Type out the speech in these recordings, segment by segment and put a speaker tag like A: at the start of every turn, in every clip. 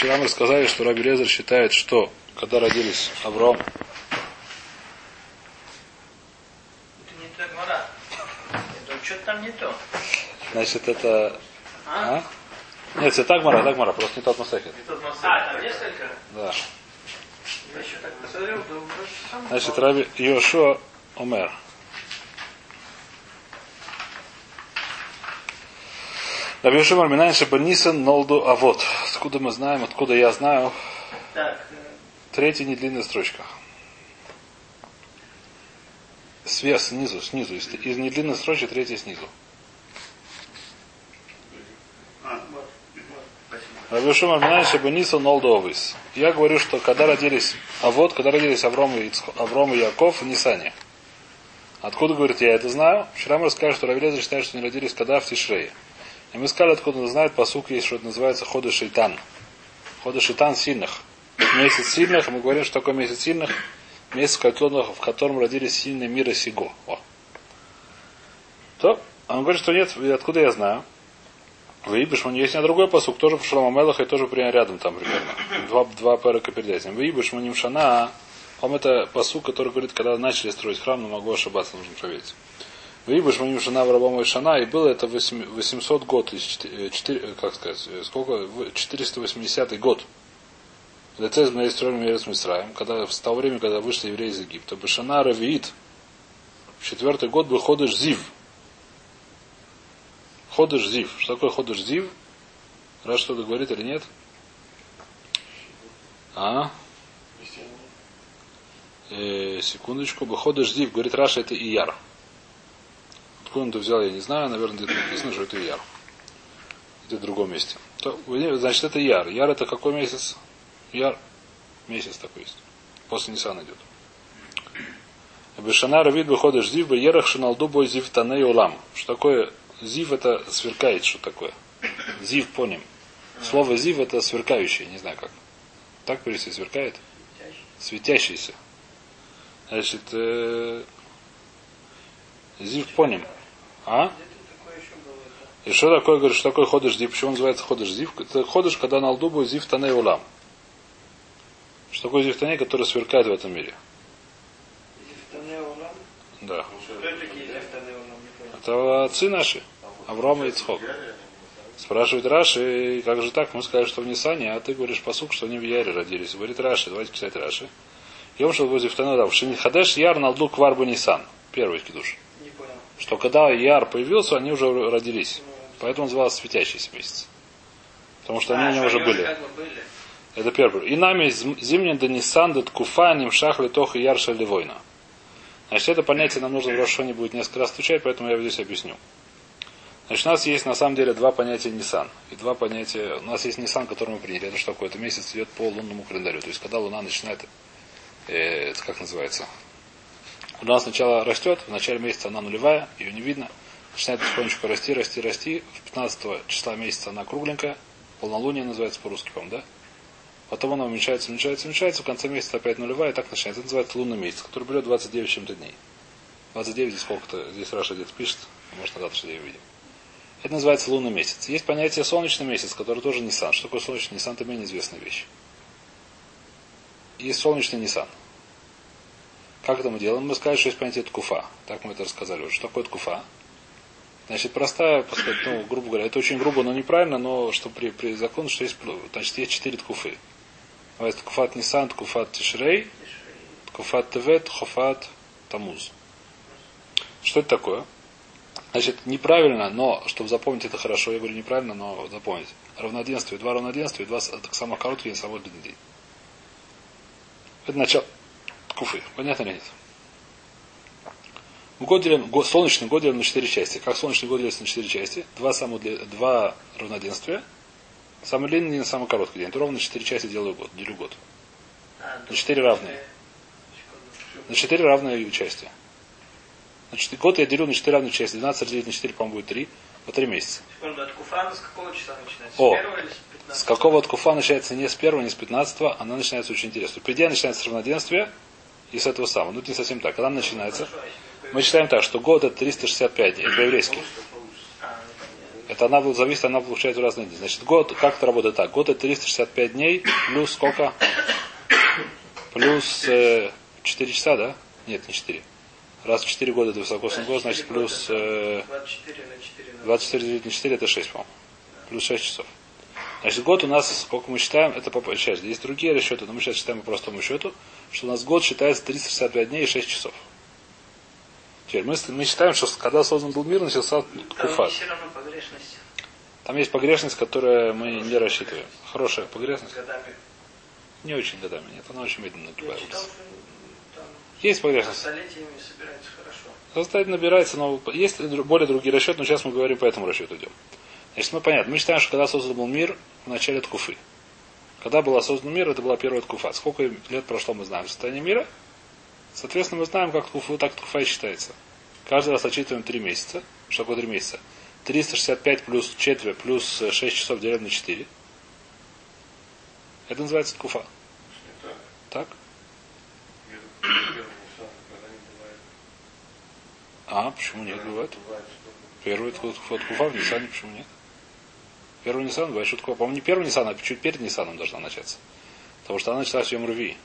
A: Вчера мы сказали, что Раби Лезер считает, что когда родились Авраам,
B: Это не то гмара. Это что-то там не то.
A: значит, это...
B: А?
A: А? Нет, это так мара, так мара, просто не тот масахет.
B: Не тот А, там несколько?
A: Да.
B: Я еще так посмотрел, да вроде сам.
A: Значит, Раби Йошуа Омер. Раби Йошуа Омер, Минайн Шабанисан Нолду Авод. Откуда мы знаем, откуда я знаю? Третья недлинная строчка. Сверх, снизу, снизу. Из, из недлинной строчки третья снизу. Рабишума Минай Шабаниса Нолдовис. Я говорю, что когда родились, а вот, когда родились Авром и, Авром и Яков в Нисане. Откуда, говорит, я это знаю? Вчера мы рассказали, что Равилеза считает, что они родились когда в Тишрее. И мы сказали, откуда он знает, посук есть, что это называется ходы шейтан. Ходы шейтан сильных. Месяц сильных, и мы говорим, что такое месяц сильных, месяц, в котором, в котором родились сильные мира сего. О. То, а он говорит, что нет, откуда я знаю? Выебешь, у него есть него другой посук, тоже в Шламамелах и тоже прямо рядом там примерно. Два, два пэрика перед этим. Выебешь, мы шана. Он это посук, который говорит, когда начали строить храм, но могу ошибаться, нужно проверить. Выебешь, мы шана в рабом шана, и было это 8 800 год, из 4, как сказать, сколько, В- 480 год. Лице мы строили Мерец Мисраем, когда с того времени, когда вышли евреи из Египта. Башана Равиит. В четвертый год был ходыш Зив. Ходыш Зив. Что такое ходыш Зив? Раз что-то говорит или нет? А? Э, секундочку. Ходыш Зив. Говорит Раша, это Ияр. Откуда он это взял, я не знаю. Наверное, где-то написано, что это Ияр. Это в другом месте. То, значит, это Яр. Яр это какой месяц? Яр. Месяц такой есть. После Нисан идет. Бешана Равид выходишь Зив, Ерах Шиналду бой Зив Таней Улам. Что такое Зив это сверкает, что такое? Зив поним. Слово Зив это сверкающий, не знаю как. Так перевести сверкает? Светящийся. Значит, э, Зив поним. А? И что такое, говорит, что такое ходыш зив? Почему он называется ходыш зив? Это ходыш, когда на лду будет зив таней улам. Что такое зив таней, который сверкает в этом мире? Да. Это отцы наши. Авраам и Ицхок. Спрашивает Раши, как же так? Мы сказали, что в Нисане, а ты говоришь посук, что они в Яре родились. Говорит Раши, давайте читать Раши. Йом шел возле второй дав. Шин хадеш яр налду кварбу Нисан. Первый кидуш. Что когда Яр появился, они уже родились. Поэтому назывался светящийся месяц. Потому что они у него уже были.
B: Как бы были.
A: Это первый. И нами зимний Данисан дат куфа нимшах литох и ярша левойна. Значит, это понятие нам нужно в Рошоне будет несколько раз встречать, поэтому я здесь объясню. Значит, у нас есть на самом деле два понятия Нисан. И два понятия... У нас есть Нисан, который мы приняли. Это что такое? Это месяц идет по лунному календарю. То есть, когда Луна начинает... э, это как называется? Луна сначала растет, в начале месяца она нулевая, ее не видно. Начинает потихонечку расти, расти, расти. В 15 числа месяца она кругленькая. Полнолуние называется по-русски, по-моему, да? Потом она уменьшается, уменьшается, уменьшается. В конце месяца опять нулевая, и так начинается. Это называется лунный месяц, который берет 29 с чем-то дней. 29 здесь сколько-то, здесь Раша где-то пишет, может на завтра я увидим. Это называется лунный месяц. Есть понятие солнечный месяц, который тоже Нисан. Что такое солнечный Нисан, это менее известная вещь. Есть солнечный Нисан. Как это мы делаем? Мы сказали, что есть понятие ткуфа. Так мы это рассказали уже. Что такое ткуфа? Значит, простая, сказать, ну, грубо говоря, это очень грубо, но неправильно, но что при, при законе, что есть, значит, есть четыре ткуфы. Называется ткуфат Нисан, ткуфат Тишрей, ткуфат Тевет, ткуфат Тамуз. Что это такое? Значит, неправильно, но, чтобы запомнить это хорошо, я говорю неправильно, но запомнить. Равноденствие, два равноденствия, два так самых коротких и самых длинный день. Это начало ткуфы. Понятно или нет? Год делим, солнечный год делим на четыре части. Как солнечный год делится на четыре части? Два, дли- два равноденствия. Самый длинный день, самый короткий день. Это ровно на четыре части делаю год, делю год. На четыре равные. На четыре равные части. Значит, год я делю на четыре равные части. 12 разделить на 4, по-моему, будет 3. По 3 месяца.
B: Секунду, от Куфана с какого числа начинается?
A: О,
B: С первого или с 15?
A: С какого от куфа начинается не с первого, не с 15, она начинается очень интересно. По идее, начинается с равноденствия и с этого самого. Ну, это не совсем так. Когда она начинается? Мы считаем так, что год это 365 дней,
B: ну, понятно.
A: Это она зависит, она получает в разные дни. Значит, год, как это работает так? Год это 365 дней плюс сколько? Плюс э, 4 часа, да? Нет, не 4. Раз в 4 года это высокосный год, значит плюс э,
B: 24 на 4 на
A: 24 делить на 4 это 6, по-моему. Плюс 6 часов. Значит, год у нас, сколько мы считаем, это по части. Есть другие расчеты, но мы сейчас считаем по простому счету, что у нас год считается 365 дней и 6 часов. Теперь мы, мы считаем, что когда создан был мир, начался
B: Там
A: куфат. Там есть погрешность, которую мы не рассчитываем. Хорошая погрешность.
B: годами.
A: Не очень годами, нет, она очень медленно нагибается.
B: читал,
A: Есть погрешность.
B: столетиями собирается хорошо.
A: Состояние набирается, но есть более другие расчеты, но сейчас мы говорим по этому расчету идем. Значит, мы понятно. Мы считаем, что когда создан был мир, в начале Ткуфы. Когда был создан мир, это была первая Ткуфа. Сколько лет прошло, мы знаем состояние мира. Соответственно, мы знаем, как Ткуфа, так Ткуфа и считается. Каждый раз отчитываем 3 месяца. Что такое 3 месяца? 365 плюс четверть плюс 6 часов делим на 4. Это называется Ткуфа. Так? А, почему нет, бывает? Первый Ткуфа в Ниссане, почему нет? Первый Ниссан бывает шутка. По-моему, не первый Ниссан, а чуть перед Ниссаном должна начаться. Потому что она началась в Йом Руви,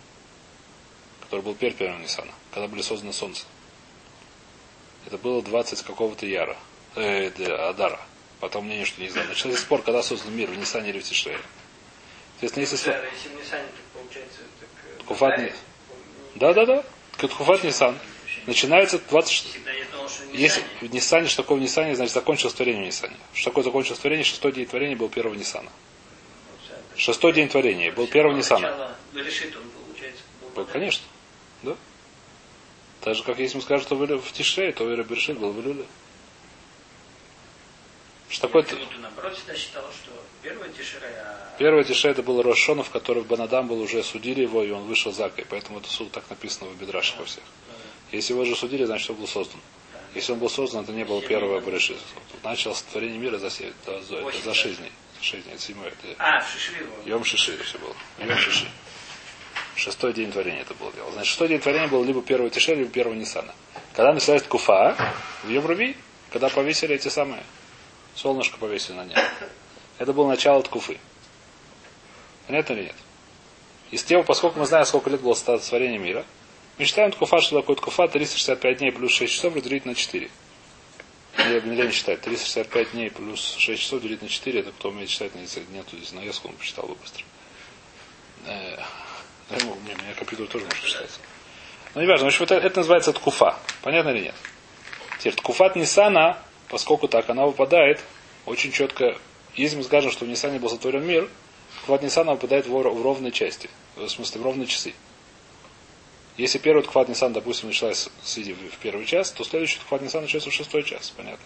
A: который был перед первым Ниссана, когда были созданы Солнце. Это было 20 какого-то Яра, э, да, Адара. Потом мнение, что не знаю. Начался спор, когда создан мир, в Ниссане или в Тишре. Соответственно, если...
B: Да, если в Ниссане, так получается, так... э,
A: Ткуфат
B: Дарья,
A: не- Да-да-да. Катхуфат Ниссан. Начинается 20... Если в Ниссане, что такое в Ниссане, значит закончилось творение в Ниссане. Что такое закончилось творение? Шестой день творения был первого Ниссана. Шестой день творения был первого Ниссана.
B: Был
A: конечно. Да. Так же, как если мы скажем, что в Тише, то Вера Бершит был в Илюле. Что такое?
B: Почему-то наоборот всегда считал, что первая Тишера, а
A: Первое Тише это был Рошона, в который в Банадам был уже судили его, и он вышел за и Поэтому это суд так написано в Бедраше во всех. Если его же судили, значит, он был создан. Если он был создан, это не было первого Берешит. Началось творение мира за, за, за. За шесть дней, это седьмой. Это
B: А, его.
A: Йом Шиши все было. Йом Шиши. Шестой день творения это было дело. Значит, шестой день творения был либо первого Тише, либо первого Ниссана. Когда началась Куфа, в Йом Руви, когда повесили эти самые, солнышко повесили на небо. Это было начало Ткуфы. Понятно или нет? Из тем, поскольку мы знаем, сколько лет было творение мира, считаем Ткуфа, что такое Ткуфа, 365 дней плюс 6 часов разделить на 4. Я не считать. 365 дней плюс 6 часов делить на 4, это кто умеет считать, не- нету здесь навеску, он посчитал бы быстро. Э, я могу, не, у меня компьютер тоже может считать. Но не важно, в общем, это, это называется ткуфа. Понятно или нет? Теперь ткуфат Нисана, поскольку так она выпадает, очень четко, если мы скажем, что в Нисане был сотворен мир, ткуфат Нисана выпадает в, в ровной части, в смысле в ровные часы. Если первый ткуфат Нисан, допустим, началась в первый час, то следующий ткуфат Нисан начался в шестой час, понятно.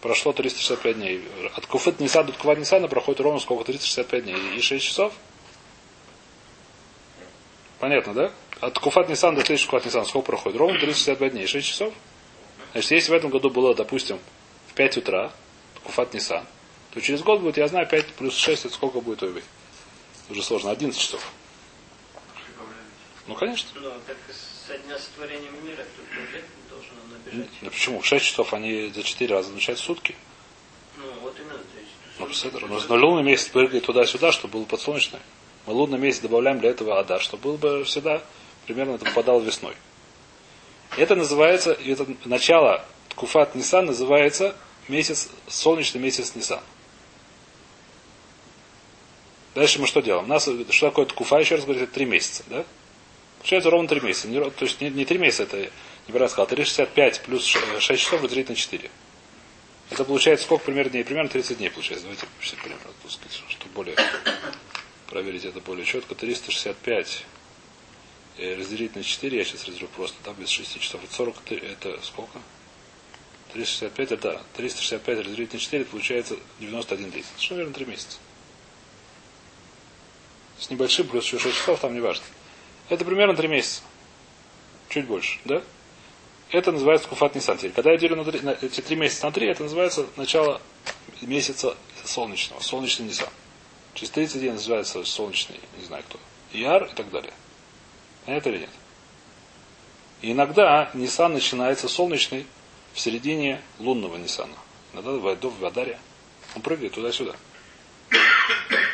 A: Прошло 365 дней. От Куфат Нисан до Ткуфат Нисана проходит ровно сколько? 365 дней. И 6 часов? Понятно, да? От Куфат Нисан до следующего Куфат Нисан сколько проходит? Ровно 365 дней. 6 часов? Значит, если в этом году было, допустим, в 5 утра, Куфат Нисан, то через год будет, я знаю, 5 плюс 6, это сколько будет Ойвей? Уже сложно, 11 часов. Ну, конечно.
B: Ну, так со дня сотворения мира тут лет должен набежать.
A: Ну, почему? 6 часов они за 4 раза означают сутки.
B: Ну, вот именно. То есть,
A: Ну,
B: сутки,
A: но, но лунный месяц прыгает туда-сюда, чтобы было подсолнечное. Мы лунный месяц добавляем для этого адар, чтобы был бы всегда примерно это попадало весной. Это называется, это начало Ткуфат Нисан называется месяц, солнечный месяц Нисан. Дальше мы что делаем? У нас, что такое Ткуфа, еще раз говорю, это три месяца, да? Получается ровно три месяца. Не то есть не, не три месяца, это неправильно сказал, 365 плюс 6 часов разделить на 4. Это получается сколько примерно дней? Примерно 30 дней получается. Давайте примерно, сказать, чтобы более проверить это более четко. 365 э, разделить на 4, я сейчас разделю просто, да, без 6 часов. Это 40, это сколько? 365, это 365 разделить на 4, это получается 91 день. Что, наверное, 3 месяца. С небольшим, плюс еще 6 часов, там не важно. Это примерно 3 месяца. Чуть больше, да? Это называется куфат Нисан. Когда я делю на, три- на эти три месяца на три, это называется начало месяца солнечного, солнечный Нисан. Через 30 дней называется солнечный, не знаю кто, Яр и так далее. Понятно или нет? И иногда Нисан начинается солнечный в середине лунного Нисана. Иногда до в Адаре. Он прыгает туда-сюда.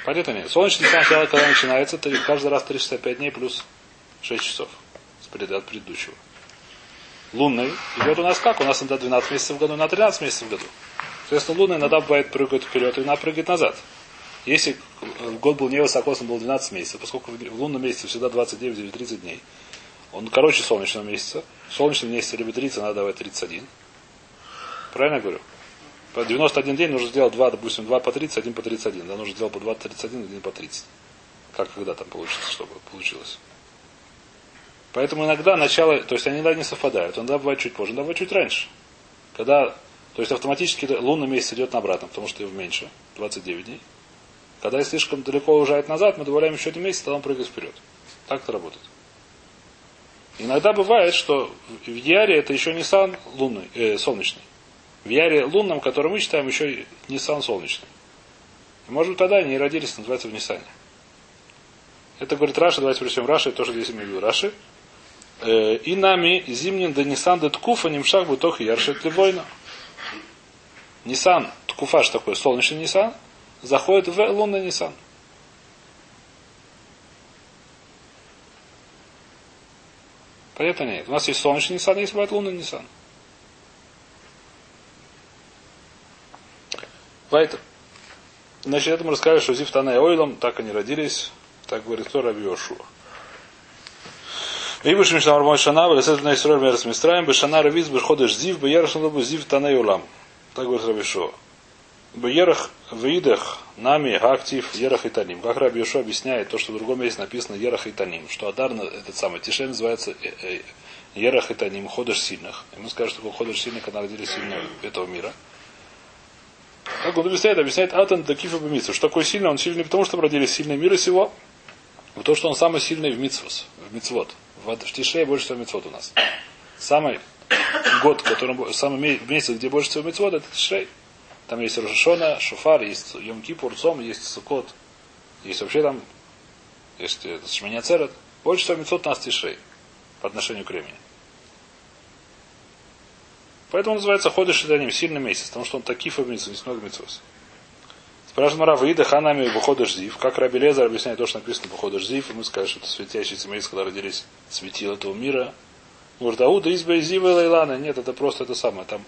A: Понятно нет. Солнечный сан сначала, когда начинается, каждый раз 365 дней плюс 6 часов от предыдущего. Лунный идет у нас как? У нас иногда 12 месяцев в году, на 13 месяцев в году. Соответственно, лунный иногда бывает прыгает вперед, иногда прыгает назад. Если год был невысоко, он был 12 месяцев, поскольку в лунном месяце всегда 29 или 30 дней, он короче солнечного месяца. В солнечном месяце либо 30, надо давать 31. Правильно я говорю? По 91 день нужно сделать 2, допустим, 2 по 30, 1 по 31. Да, нужно сделать по 2 по 31, 1 по 30. Как когда там получится, чтобы получилось. Поэтому иногда начало, то есть они иногда не совпадают. Иногда бывает чуть позже, иногда бывает чуть раньше. Когда, то есть автоматически лунный месяц идет на обратно, потому что его меньше, 29 дней. Когда слишком далеко уезжает назад, мы добавляем еще один месяц, тогда он прыгает вперед. Так это работает. Иногда бывает, что в Яре это еще не сан лунный, э, солнечный. В Яре лунном, который мы считаем, еще не сан солнечный. И, может быть, тогда они и родились, называется в Нисане. Это говорит Раши, давайте прочтем Раши, тоже здесь имею в виду Раши. Э, И нами зимним да Нисан да Ткуфа немшах бы тох яршит левойна. Нисан, Ткуфа, что такое солнечный Нисан, заходит в лунный Нисан. Понятно нет? У нас есть солнечный Нисан, есть бывает лунный Нисан. Вайтер. Значит, это мы рассказали, что Зифтана и Ойлом, так они родились, так говорит кто Раби Йошуа. И бышим шнам армой шана, вылезет на Исраиль мерс мистраем, бышана равиз, бышходыш зив, бьерах шану зив тана и улам. Так говорит Раби Йошуа. Бьерах вейдах нами актив ерах и таним. Как Раби Йошуа объясняет то, что в другом месте написано ерах и таним, что Адар, этот самый Тишель называется ерах и таним, ходыш сильных. И мы скажем, что такое ходыш сильных, когда родились сильные этого мира. Как он объясняет, объясняет Атан Такифа Бемитсу. Что такое сильный? Он сильный потому, что родились сильные мира сего. То, что он самый сильный в Митсвус, в Мицвод. В Тишре больше всего Мицвод у нас. Самый год, который, самый месяц, где больше всего Мицвод, это Тишрей. Там есть Рошашона, Шуфар, есть Йом Кипур, Цом, есть Сукот. Есть вообще там, есть Шминя Церет. Больше всего Мицвод у нас Тишрей по отношению к времени. Поэтому он называется ходыш ним сильный месяц, потому что он таких митцвос, есть много митцвос. Спрашивает Мара, выида ханами выходыш зив. Как Раби Лезар объясняет то, что написано выходыш зив, и мы скажем, что это светящийся месяц, когда родились светил этого мира. Говорит, ауда изба зива и лайлана. Нет, это просто это самое. Там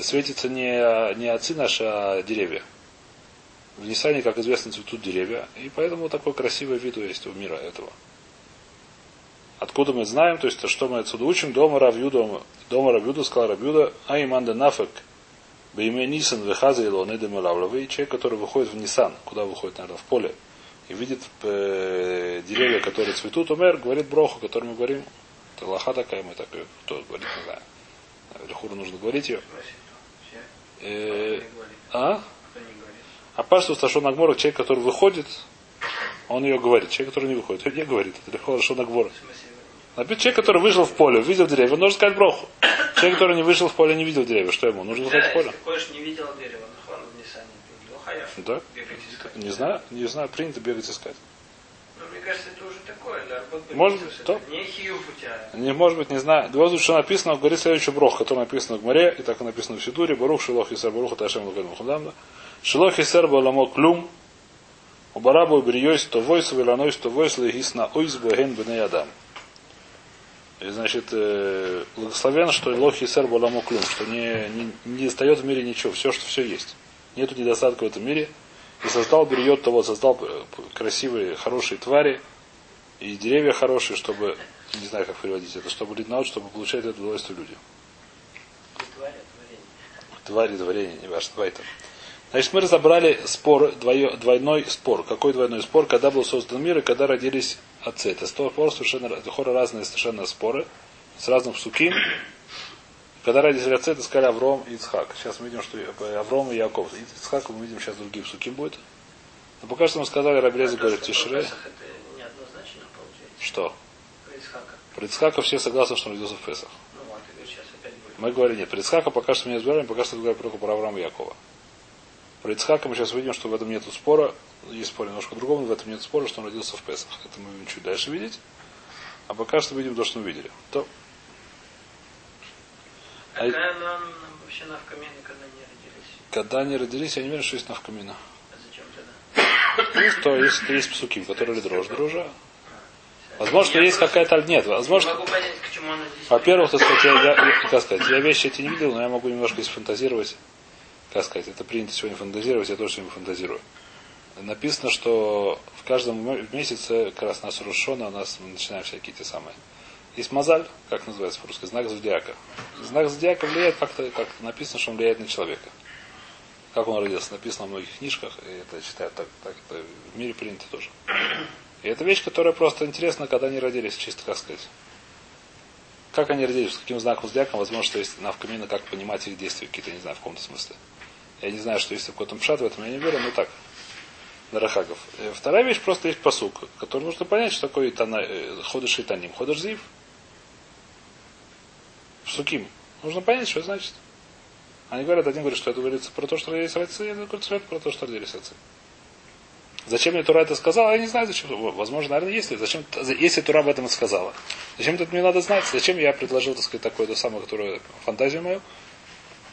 A: светится не, не отцы наши, а деревья. В Нисане, как известно, цветут деревья. И поэтому такой красивый вид есть у мира этого. Откуда мы знаем, то есть, что мы отсюда учим, дома Равьюда, дома Равьюда, сказал Равьюда, а иманда нафек, бейме Нисан, вехаза илон, эдем лавлавы, человек, который выходит в Нисан, куда выходит, наверное, в поле, и видит э, деревья, которые цветут, умер, говорит броху, который мы говорим, это лоха такая, мы так ее, кто говорит, не знаю. Лехуру нужно говорить ее. Э, а? А пашту Сташон Агмора, человек, который выходит, он ее говорит. Человек, который не выходит, он не говорит. Это легко Сташон Агмора. Например, человек, который вышел в поле, увидел деревья, он должен сказать броху. Человек, который не вышел в поле, не видел деревья, что ему? Нужно выходить в поле.
B: Ходишь, не видел дерево, Ниссане. Лохая.
A: Да?
B: Искать.
A: Не знаю, не знаю, принято бегать искать.
B: Ну, мне кажется, это уже такое, да? Вот
A: Может быть, то.
B: Не хиюф у тебя.
A: Не, может быть, не знаю. Два что написано, говорит следующий брох, который написан в море, и так и написано в Сидуре, Барух, Шилох, Исер, Барух, Ташем, Лукадим, Худамда. Шилох, Исер, Баламо, Клюм, Убарабу, Бриойс, то войс, Виланойс, то войс, Легис, на Ойс, Беген, Бене Адам. И, значит, э, благословен, что Лох, Исер, Баламо, Клюм, что не, не, не достает в мире ничего, все, что все есть. Нету недостатка в этом мире. И создал Бриот, то вот создал э, красивые, хорошие твари, и деревья хорошие, чтобы, не знаю, как переводить это, чтобы лиднаут, чтобы получать это удовольствие люди. Твари, творение, не важно, давай там. Значит, мы разобрали спор, двойной спор. Какой двойной спор? Когда был создан мир и когда родились отцы. Это спор совершенно, это хоры разные совершенно споры, с разных псуким. Когда родились отцы, это сказали Авром и Ицхак. Сейчас мы видим, что Авром и Яков. И Ицхак мы видим, сейчас другие псуким будет. Но пока что мы сказали, Рабелеза говорит, Тишре. Что?
B: Про.
A: Про Ицхака все согласны, что он родился в Песах.
B: Ну.
A: Мы говорим, нет, про Ицхака пока что мы не разбираем, пока что говорим только про Авраама и Якова. Про Ицхака мы сейчас видим, что в этом нет спора. Есть спор немножко другого, но в этом нет спора, что он родился в Песах. Это мы будем чуть дальше видеть. А пока что видим то, что мы видели. То. А-
B: Какая нам, нам вообще навкамена, когда они родились?
A: Когда они родились, я не верю, что есть навкамина.
B: А зачем тогда?
A: Ну, что есть, есть псуки, которые дрожь, дружа. Возможно, что есть какая-то... Нет,
B: Не
A: возможно,
B: могу понять, к чему она здесь.
A: Во-первых, так сказать, я, я, как сказать, я вещи эти не видел, но я могу немножко здесь фантазировать. Как сказать, это принято сегодня фантазировать, я тоже сегодня фантазирую. Написано, что в каждом месяце, как раз нас Рушона, у нас мы начинаем всякие те самые. Есть мозаль, как называется по-русски, знак зодиака. Знак зодиака влияет как-то, как написано, что он влияет на человека. Как он родился, написано в многих книжках, и это читают так, так это в мире принято тоже. И это вещь, которая просто интересна, когда они родились, чисто как сказать. Как они родились, с каким знаком зодиака, возможно, что есть навкамина, как понимать их действия какие-то, не знаю, в каком-то смысле. Я не знаю, что есть какой-то пшат в этом, я не верю, но так. Нарахагов. Э, Вторая вещь, просто есть посук, который нужно понять, что такое итана, э, ходыш и таним. Ходыш зив. Суким. Нужно понять, что это значит. Они говорят, один говорит, что это говорится про то, что родились отцы, другой говорит, что это про то, что родились отцы. Зачем мне Тура это сказала? Я не знаю, зачем. Возможно, наверное, если. Зачем, если Тура об этом сказала. Зачем это мне надо знать? Зачем я предложил, так сказать, такое то самое, которое фантазию мою?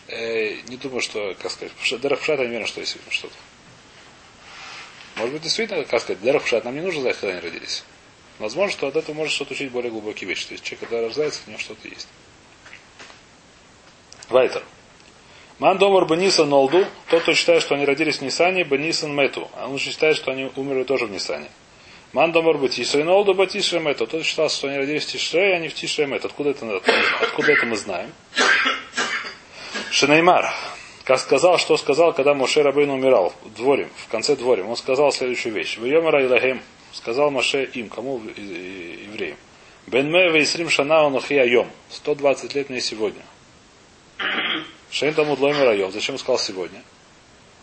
A: Э, не думаю, что, как сказать, Дерах Пшат, я не уверен, что есть что-то. Может быть, действительно, как сказать, Дерах Пшат, нам не нужно знать, когда они родились. Возможно, что от этого может что-то учить более глубокие вещи. То есть человек, когда рождается, у него что-то есть. Вайтер. Ман домар Бенисан Нолду, тот, кто считает, что они родились в Нисане, Бенисан Мету. А он считает, что они умерли тоже в Нисане. Ман домар Батишре Нолду, Батишре Мету. Тот считал, что они родились в Тишре, а не в Тишре Мету. Откуда это, откуда это мы знаем? Шинеймар. Как сказал, что сказал, когда Моше Рабейн умирал в дворе, в конце дворе. Он сказал следующую вещь. В Йомара Илахем сказал Моше им, кому евреям. Бен Ме Вейсрим Шана Онохи Айом. 120 лет мне сегодня. Шейн Талмуд Лоймер Айом. Зачем он сказал сегодня?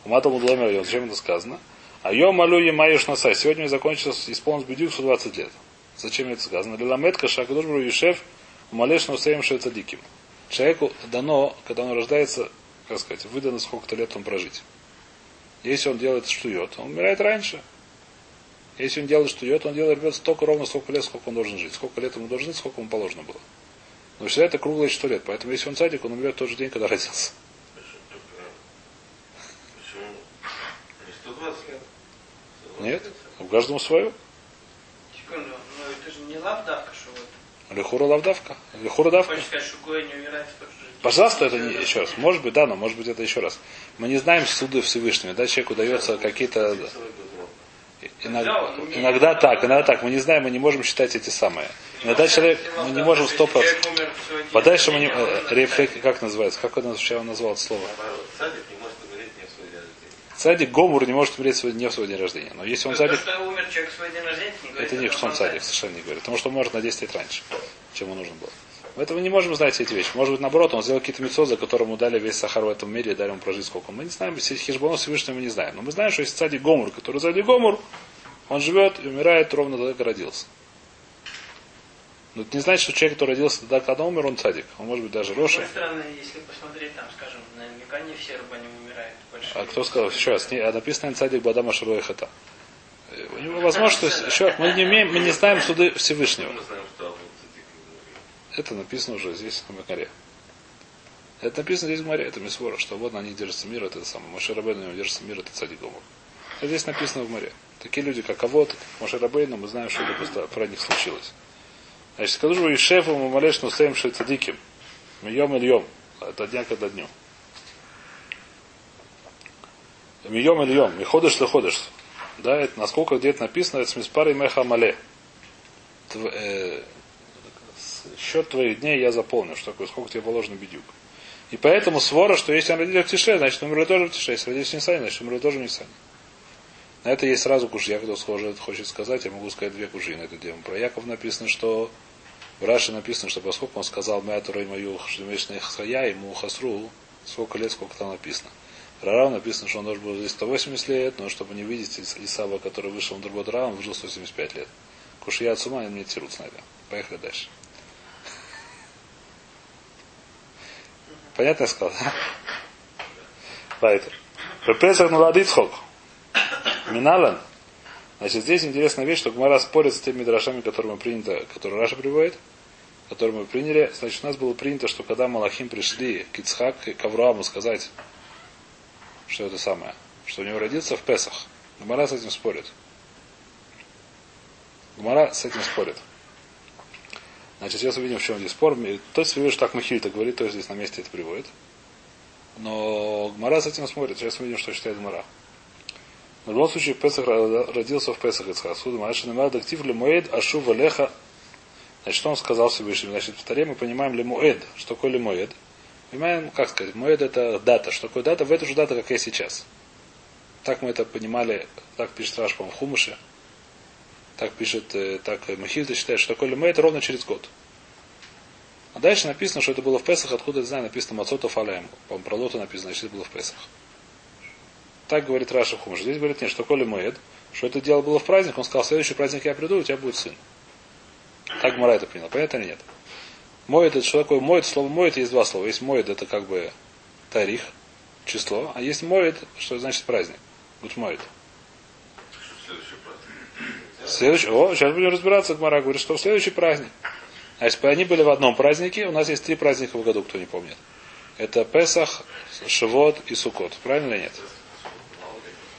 A: Ума Лоймер Айом. Зачем это сказано? Айом Малю Емаюш Насай. Сегодня мне закончилось, исполнилось бедюк 120 лет. Зачем это сказано? Лиламет Каша Кадушбру Юшев Умалеш Нусеем Шецадиким. Человеку дано, когда он рождается, как сказать, выдано сколько-то лет он прожить. Если он делает штует, он умирает раньше. Если он делает штует, он делает ребят столько ровно, сколько лет, сколько он должен жить. Сколько лет ему должен жить, сколько ему положено было. Но всегда это круглое 100 лет. Поэтому если он садик, он умрет в тот же день, когда родился.
C: Почему? Не 120 лет?
A: Нет? У каждому свое.
B: Секунду, ну это же не лавдавка, что вот.
A: Лехура лавдавка. Лехура давка.
B: Сказать, умирает?
A: Пожалуйста, это не еще раз. Может быть, да, но может быть это еще раз. Мы не знаем суды Всевышнего. Да, человеку дается какие-то... Иногда, иногда так, иногда так. Мы не знаем, мы не можем считать эти самые. Иногда человек, мы не можем стоп Подальше мы не...
B: рождения,
A: э, рефлек- как называется? Как он сначала назвал это слово?
C: Наоборот, садик не может умереть не в свой
A: Садик Гомур не может умереть свой- не в свой день рождения. Но если он
B: То,
A: садик,
B: что умер человек в свой день рождения, не говорит,
A: это не что он садик, совершенно не говорит. Потому что он может на 10 лет раньше, чем ему нужно было. Мы не можем знать эти вещи. Может быть, наоборот, он сделал какие-то мецо, за которому дали весь сахар в этом мире и дали ему прожить сколько. Мы не знаем, если хижбонов Всевышнего мы не знаем. Но мы знаем, что есть садик Гомур, который сзади Гомур, он живет и умирает ровно тогда, как родился. Но это не значит, что человек, который родился тогда, когда умер, он садик. Он может быть даже
B: С
A: Роши.
B: другой стороны, если посмотреть там, скажем, наверняка не все. Большие.
A: А кто сказал? Еще раз, не, а написано цадик Бадама Шаруэ Хата. Э, У него возможно, что еще мы не умеем, мы не знаем суды Всевышнего.
C: Мы.
A: Это написано уже здесь на Макаре. Это написано здесь в море, это Мисвора, что вот на них держится мир, это самое. Моше Рабейн, на него держится мир, это цадик Гомор. Это здесь написано в море. Такие люди, как Авод, Моше Рабейн, мы знаем, что это просто про них случилось. Значит, скажу же, и шефу мы молешь, но стоим цадиким. Мьем и льем. Это дня когда дню. Мьем и льем. И ходишь, ты ходишь. Да, это насколько где-то написано, это с миспарой меха мале. Э, счет твоих дней я заполню, что такое, сколько тебе положено бедюк. И поэтому свора, что если он родился в Тише, значит умерли тоже в Тише. Если родился в Нисане, значит умерли тоже в Нисане. На это есть сразу куш. Я когда схоже это хочет сказать, я могу сказать две куши на это дело. Про Яков написано, что в Раше написано, что поскольку он сказал Мятура и мою Шдемешная Хая, ему Хасру, сколько лет, сколько там написано. Рарав написано, что он должен был жить 180 лет, но чтобы не видеть Ис- Исава, который вышел на другой Рава, он выжил 175 лет. Кушия от ума, они мне тирут на это. Поехали дальше. Понятно я сказал? Поэтому. Пепесах Нуладицхок. Миналан. Значит, здесь интересная вещь, что Гмара спорит с теми драшами, которые мы принято, которые Раша приводит, которые мы приняли. Значит, у нас было принято, что когда Малахим пришли к Ицхак к Аврааму сказать, что это самое, что у него родился в Песах. Гмара с этим спорит. Гмара с этим спорит. Значит, сейчас увидим, в чем здесь спор. То есть, видишь, так Махильта говорит, то есть здесь на месте это приводит. Но Гмара с этим смотрит. Сейчас увидим, что считает Гмара. В любом случае, Песах родился в Песах Ицхак. Суд Немар Дактив Лемуэд Ашу Валеха. Значит, что он сказал Всевышнему? Значит, в Таре мы понимаем Лемуэд. Что такое Лемуэд? Понимаем, как сказать, Муэд это дата. Что такое дата? В эту же дату, как я сейчас. Так мы это понимали, так пишет Раш, в Хумыше. Так пишет, э, так Махильда считает, что такое Лемуэд ровно через год. А дальше написано, что это было в Песах, откуда я знаю, написано Мацотов Алаем. По-моему, про Лоту написано, значит, это было в Песах. Так говорит Раша Хумыш. Здесь говорит, нет, что Коли Моед, что это дело было в праздник, он сказал, следующий праздник я приду, у тебя будет сын. Так Мара это принял. Понятно или нет? Моет это что такое? Моет, слово моет есть два слова. Есть моет, это как бы тарих, число, а есть моет, что значит праздник. Будет моет. Следующий, о, сейчас будем разбираться, Гмара говорит, что следующий праздник. А если они были в одном празднике, у нас есть три праздника в году, кто не помнит. Это Песах, Шивот и Сукот. Правильно или нет?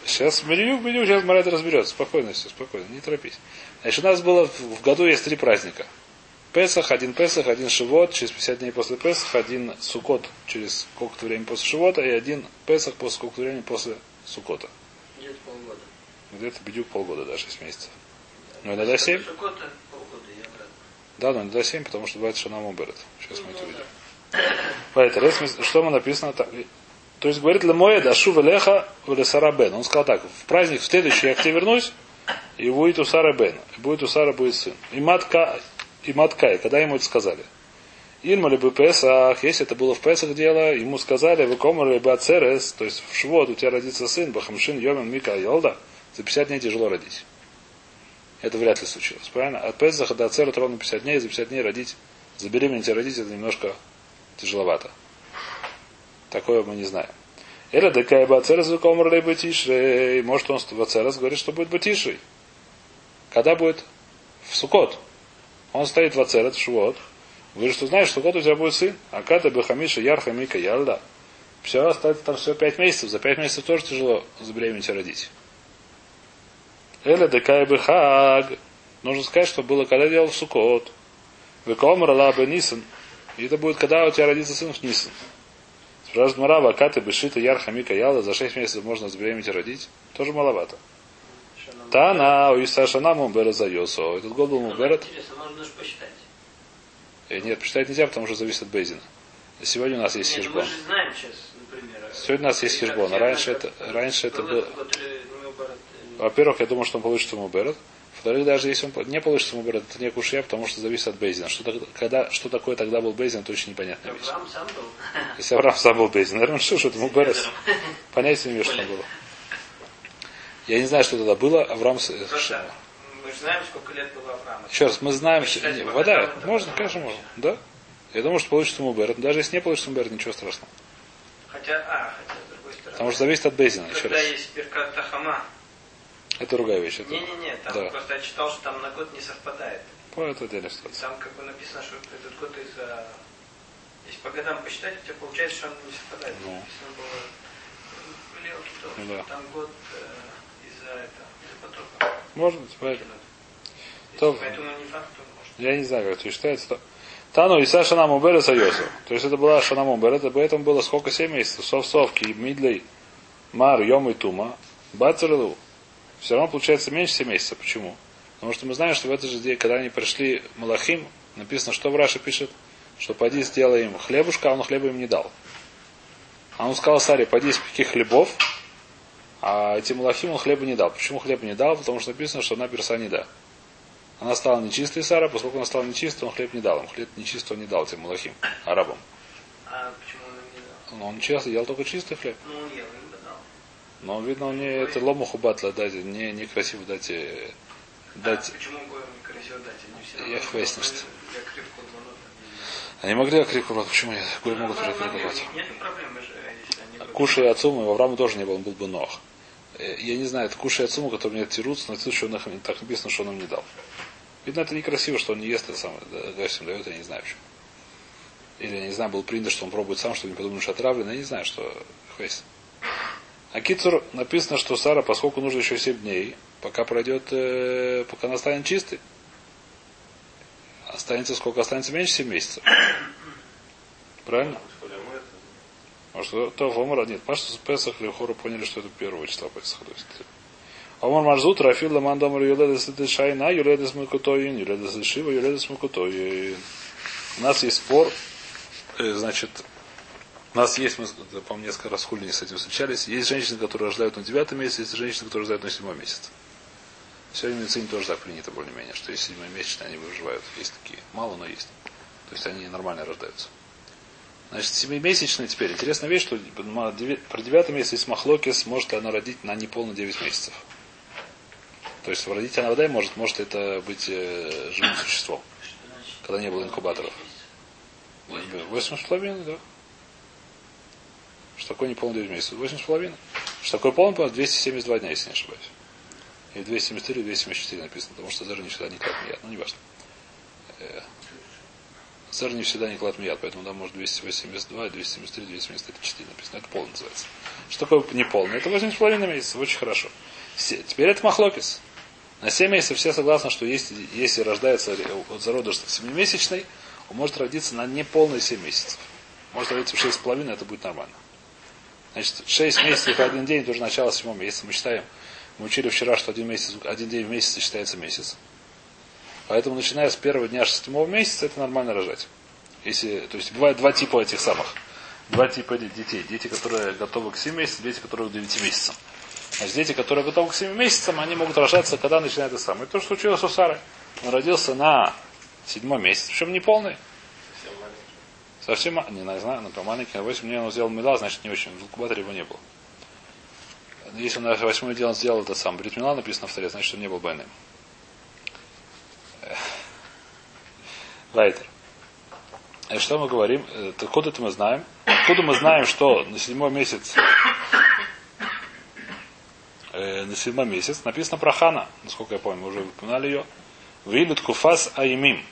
A: Сейчас меню, меню, сейчас Марат разберется. Спокойно все, спокойно, не торопись. Значит, у нас было в году есть три праздника. Песах, один Песах, один Шивот, через 50 дней после Песаха, один Сукот через сколько-то времени после Шивота, и один Песах после сколько-то времени после Сукота.
B: Где-то полгода.
A: Где-то бедюк полгода, да, 6 месяцев. Ну, иногда 7.
B: Сукота полгода, я рад.
A: Да, но иногда 7, потому что бывает Шанам Уберет. Сейчас мы это увидим. Поэтому, что мы написано? То есть говорит Лемоя Дашу Велеха Велесара Бен. Он сказал так, в праздник в следующий я к тебе вернусь, и будет у Сара Бен. И будет у Сара будет сын. И матка, и матка, когда ему это сказали. Ильма либо Песах, если это было в Песах дело, ему сказали, вы комар либо Ацерес, то есть в Швот у тебя родится сын, Бахамшин Йомен Мика Йолда, за 50 дней тяжело родить. Это вряд ли случилось, правильно? От Песаха до Ацера ровно 50 дней, за 50 дней родить, забеременеть и родить, это немножко тяжеловато. Такое мы не знаем. Эля декай бацерес комар либо тишрей. Может он в Ацерес говорит, что будет батишрей. Когда будет? В Сукот. Он стоит в Ацерет, в Швот. Говорит, что знаешь, что год у тебя будет сын. А Ката Бехамиша Ярха Мика Ялда. Все, остается там все пять месяцев. За пять месяцев тоже тяжело забеременеть и родить. Эля декай бехаг. Нужно сказать, что было, когда делал Сукот. Векомар Лаба Нисан. И это будет, когда у тебя родится сын в Нисан. Спрашивает Марава, Каты Бешита Ярха Яла, за 6 месяцев можно забеременеть и родить. Тоже маловато. Тана, у Исашана Мумбера за Йосо. Этот год был Мумберет. Э, Нет, посчитать нельзя, потому что зависит от Бейзина. Сегодня у нас есть хижбон. Сегодня у нас есть хижбон. Раньше это, раньше это было...
B: ну, э,
A: Во-первых, я думаю, что он получится Муберет. Во-вторых, даже если он не получится Муберет, это не кушья, потому что зависит от Бейзина. Что, когда, что такое тогда был Бейзин, это очень непонятная вещь. Если Авраам сам был Бейзин, наверное, что, что это Муберет. Понятия не имею, что там было. Я не знаю, что тогда было. Авраам...
B: Просто мы же знаем, сколько лет было Авраама.
A: Еще раз, мы знаем, что...
B: Посчитать
A: не,
B: его
A: вода, можно, конечно, можно. Да? Я думаю, что получится Муберет. Даже если не получится Муберет, ничего страшного.
B: Хотя, а, хотя, с другой стороны.
A: Потому что зависит от Бейзина, еще раз.
B: есть Беркат Тахама.
A: Это другая вещь. Это,
B: Не-не-не, там
A: Да.
B: просто я читал, что там на год не совпадает.
A: Ну, это отдельная ситуация.
B: Там как бы написано, что этот год из-за... Если по годам посчитать, у тебя получается, что он не совпадает.
A: Ну.
B: Написано было... Блелки то,
A: Ну
B: что
A: да.
B: там год э, потопа.
A: Может быть, поэтому.
B: Если
A: То-
B: Поэтому не факт, то может.
A: Я не знаю, как это считается. То- Тану Иса Шана Мубера Сайосу. То есть это была Шана Мубера, это поэтому было сколько? 7 месяцев. Сов Совки, Мидлей, Мар, Йом и Тума, Бацерлу. Все равно получается меньше 7 месяцев. Почему? Потому что мы знаем, что в этот же день, когда они пришли Малахим, написано, что в Раше пишет, что поди сделай им хлебушка, а он хлеба им не дал. А он сказал Саре, поди испеки хлебов, а этим Малахим он хлеба не дал. Почему хлеба не дал? Потому что написано, что она перса не да. Она стала нечистой, Сара, поскольку она стала нечистой, он хлеб не дал им. Хлеб нечистого не дал тем Малахим, арабам.
B: А почему он им не дал?
A: Но он часто ел только чистый хлеб.
B: Ну, он ел.
A: Но, видно, он не это ломуху батла дать, не, некрасиво дать, э, дать.
B: А почему некрасиво дать? Они
A: Я
B: звонка.
A: Они могли окрикнуть, почему нет? Гой могут
B: Ну,
A: окриковать.
B: Нет проблемы же,
A: отцу, и в Авраама тоже не был, он был бы ног. Э, Я не знаю, это кушай отцу, который мне тирутся, но это что он их- так написано, что он им не дал. Видно, это некрасиво, что он не ест это самое, гостям дает, я не знаю почему. Или, я не знаю, был принято, что он пробует сам, чтобы не подумали, что отравлено, я не знаю, что хвест. А Кицур написано, что Сара, поскольку нужно еще 7 дней, пока пройдет, э, пока она станет чистой, останется сколько? Останется меньше 7 месяцев. Правильно? Может, то Омара нет. Пашту с Песах или Хору поняли, что это первого числа Песаха. То есть, Омар Марзут, Рафил Ламан Домар Юледес Шайна, Юледес Мукутоин, Юледес Шива, Юледес Мукутоин. У нас есть спор, э, значит, у нас есть, мы, по-моему, несколько раз хулини с этим встречались, есть женщины, которые рождают на девятом месяце, есть женщины, которые рождают на седьмом месяце. Сегодня в медицине тоже так принято более-менее, что есть седьмой месячные, они выживают. Есть такие. Мало, но есть. То есть они нормально рождаются. Значит, семимесячные теперь. Интересная вещь, что про девятый месяц есть махлокис, может она родить на неполно 9 месяцев. То есть родить она вода может, может это быть э, живым существом, когда не было инкубаторов. Восемь с половиной, да. Что такое неполный 9 месяцев? Восемь с половиной. Что такое полный, по 272 дня, если не ошибаюсь. 273, или 274 написано, потому что даже не всегда не мияд. Ну, не важно. Зар не всегда не клад мияд, поэтому там может 282, 273, 274 написано. Это полный называется. Что такое неполный? Это 8,5 месяцев, очень хорошо. Теперь это махлокис. На 7 месяцев все согласны, что если, если рождается от зародыш 7-месячный, он может родиться на неполные 7 месяцев. Может родиться в 6,5, это будет нормально. Значит, 6 месяцев и один день, это уже начало 7 месяца. Мы считаем, мы учили вчера, что один, месяц, один день в месяц считается месяц. Поэтому, начиная с первого дня шестого месяца, это нормально рожать. Если, то есть бывает два типа этих самых. Два типа детей. Дети, которые готовы к 7 месяцам, дети, которые к 9 месяцам. Значит, дети, которые готовы к 7 месяцам, они могут рожаться, когда начинает это самое. То, что случилось у Сары. Он родился на седьмой месяц, причем не полный. Совсем, не, не знаю, но маленький, на 8 дней он сделал мила, значит не очень, в инкубаторе его не было. Если он на восьмой день он сделал это сам, Бритмила написано в таре, значит он не был больным. Лайтер. И что мы говорим? Откуда это мы знаем? Откуда мы знаем, что на седьмой месяц э, на седьмой месяц написано про Хана, насколько я помню, мы уже упоминали ее. Вилит куфас аймим.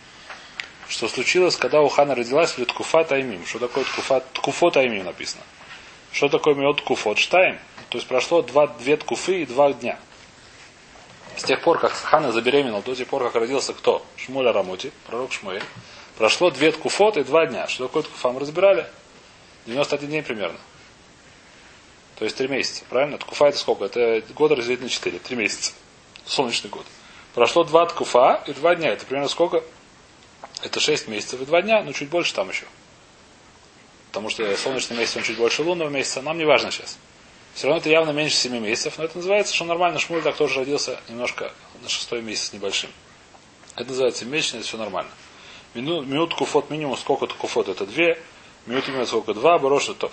A: Что случилось, когда у Хана родилась в Куфат Аймим. Что такое ткуфат, ткуфот Аймим написано? Что такое миот ткуфот штайм? То есть прошло два, две ткуфы и два дня. С тех пор, как Хана забеременел, до тех пор, как родился кто? Шмуля Рамути, пророк Шмуэль. Прошло две ткуфот и два дня. Что такое ткуфа? Мы разбирали. 91 день примерно. То есть три месяца, правильно? Ткуфа это сколько? Это год разделить на четыре. Три месяца. Солнечный год. Прошло два ткуфа и два дня. Это примерно сколько? Это шесть месяцев и два дня, но чуть больше там еще. Потому что солнечный месяц, он чуть больше лунного месяца. Нам не важно сейчас. Все равно это явно меньше семи месяцев, но это называется, что нормально. Шмуль так тоже родился немножко на шестой месяц небольшим. Это называется месячный, это все нормально. Минут, минут куфот минимум, сколько куфот? Это две. Минут минут сколько? Два, борош тов.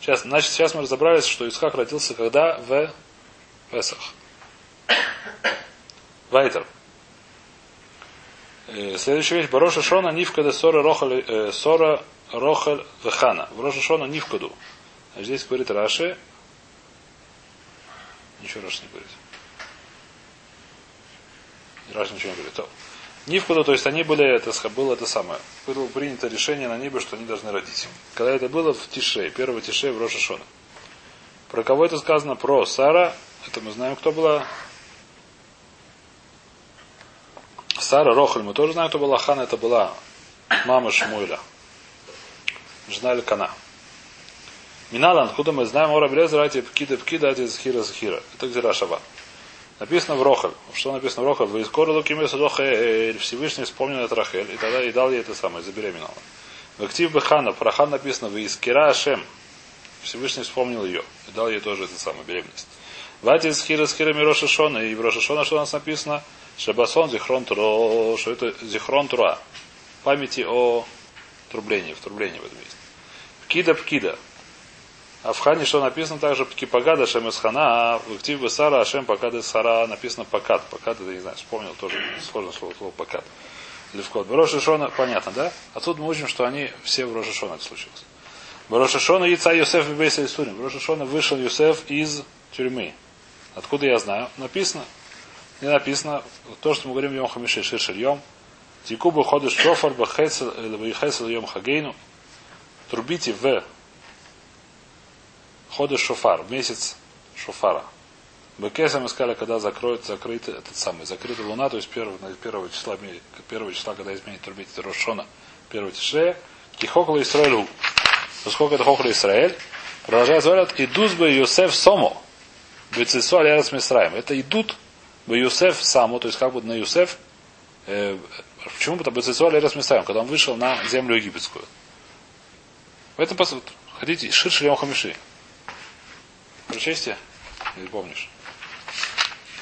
A: Сейчас, значит, сейчас мы разобрались, что Исхак родился когда в Песах. Вайтер. Э, следующая вещь. Бароша Шона Нивкада Сора Рохаль э, Сора Рохаль Вехана. В Роша Шона Нивкаду. А здесь говорит Раши. Ничего Раши не говорит. Раши ничего не говорит. То. Нивкаду, то есть они были, это было это самое. Было принято решение на небе, что они должны родить. Когда это было в Тише, первого Тише в Роша Шона. Про кого это сказано? Про Сара. Это мы знаем, кто была. Сара Рохаль, мы тоже знаем, кто была. Хана это была мама Шмуэля. Жена Элькана. Миналан, откуда мы знаем, Ора Брезер, ати пкида пкида, ати захира захира. Это где Рашаба. Написано в Рохаль. Что написано в Рохаль? Вы скоро лукимес Рохаль, Всевышний вспомнил это Рахель, и тогда и дал ей это самое, забеременела. В актив Бехана, про Хан написано, вы из Кира Ашем. Всевышний вспомнил ее, и дал ей тоже это самое, беременность. Вати из Хира с Хирами Рошашона, и в Рошашона что у нас написано? Шабасон Зихрон Туро, что это Зихрон Тура. Памяти о трублении, в трублении в этом месте. Пкида Пкида. А в Хане что написано также Пкипагада Шем Хана, а в Актив Бесара Ашем Пакады Сара написано Пакад. Пакад это не знаю, вспомнил тоже сложное слово, слово Пакад. Левкот. Броша Шона, понятно, да? Отсюда мы учим, что они все в Роша Шона это случилось. Броша Шона Яйца Юсеф Бейса Исурим. Броша Шона вышел Юсеф из тюрьмы. Откуда я знаю? Написано. Не написано то, что мы говорим Йом Хамиши Ширшир Йом. Ходишь шофар бахесел Йом Хагейну. Трубите в ходы шофар, месяц шофара. Бекеса мы сказали, когда закроет, закрыт этот самый, закрыта луна, то есть первого, первого числа, первого числа, когда изменит турбит Рошона, первого тишрея, кихокла Исраэлю. Поскольку это хохла Исраэль, продолжает говорят, идут бы Юсеф Сомо, Бецису Алярас Мисраем. Это идут бы Юсеф Само, то есть как бы на Юсеф, э, почему? Потому Бецису Алярас Мисраем, когда он вышел на землю египетскую. В этом посуд. Хотите, Шир Шлем. Прочести? Или помнишь?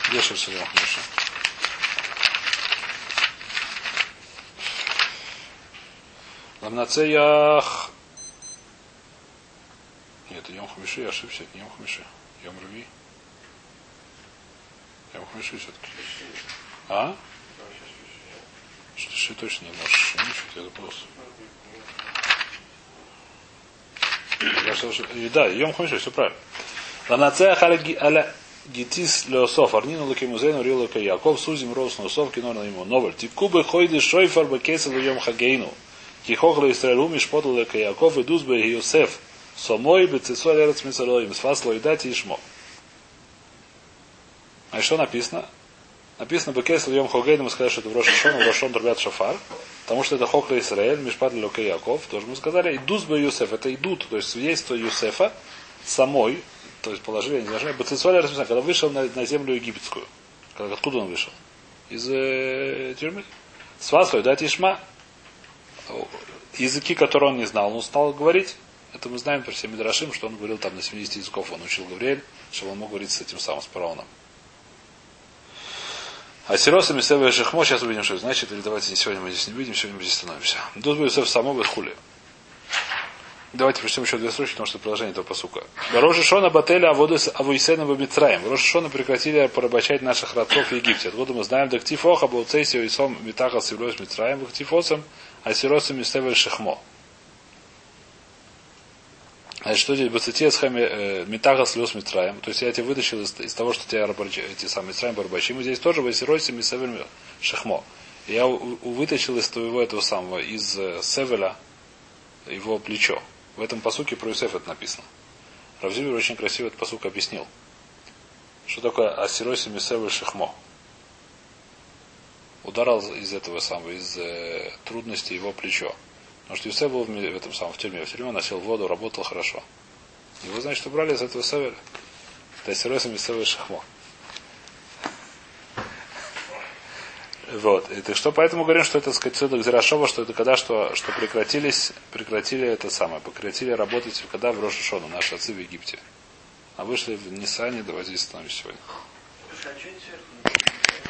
A: Где Шлем Хамиши? Ламнацеях. Нет, Йом Хамиши, я ошибся, это не Йом Хамиши. Йом Руви. Йом Хамиши все-таки. А? Что точно не можешь. Ничего, это просто. Да, Йом Хамиши, все правильно. Ланацеях аля гитис леософ, арнину лакимузейну рилака Яков, сузим рос на ему. Новель. Тикубы хойды шойфар бакесел йом хагейну. Кихохла Исраэлу мишпотл лека Яков, идус бы Йосеф. Сомой бецесуаль эрец мисалоим. Сфас лоидати ишмо. А что написано? Написано Бекесл Йом Хогейн, мы сказали, что это в Рошашон, в Рошон Турбят Шафар, потому что это Хохла Исраэль, Мишпад Лука Яков, тоже мы сказали, идус бы Юсеф, это идут, то есть свидетельство Юсефа самой, то есть положили, не должны, Бецесуаль расписано, когда вышел на, на землю египетскую. Когда, откуда он вышел? Из э, тюрьмы. Сваслой, дать Ишма. Языки, которые он не знал, он стал говорить. Это мы знаем про все Мидрашим, что он говорил там на 70 языков, он учил Гавриэль, чтобы он мог говорить с этим самым, с. А Сиросами Сева Шехмо, сейчас увидим, что значит, или давайте сегодня мы здесь не видим, сегодня мы здесь становимся. Тут будет Сев само хули. Давайте прочтем еще две строчки, потому что продолжение этого посука. Рожи Шона Бателя Аводес Авуисена Бамитраем. Рожи Шона прекратили порабощать наших родцов в Египте. Откуда мы знаем, да Ктифоха был Цейсио и Сом Митаха Сивлёс Митраем, Ктифосом, а Сиросами Сева Шехмо. Значит, что здесь Бацития с хами э, Митага слез Митраем. То есть я тебя вытащил из, из того, что тебя эти самые Митраем барбачи. Мы здесь тоже Васиройси Мисавель Шехмо. Я у, у, вытащил из твоего этого самого, из э, Севеля его плечо. В этом посуке про Юсеф это написано. Равзибер очень красиво этот посук объяснил. Что такое Асироси Мисевель Шехмо? Ударил из этого самого, из э, трудности его плечо. Потому что Юсеф был в, в этом самом в тюрьме. В тюрьме носил воду, работал хорошо. Его, значит, убрали из этого Севера. То есть Росом Север Вот. И ты что поэтому говорим, что это, сказать, цедок Зирашова, что это когда что, что прекратились, прекратили это самое, прекратили работать, когда в Рошашону, наши отцы в Египте. А вышли в Нисане, давайте остановимся сегодня.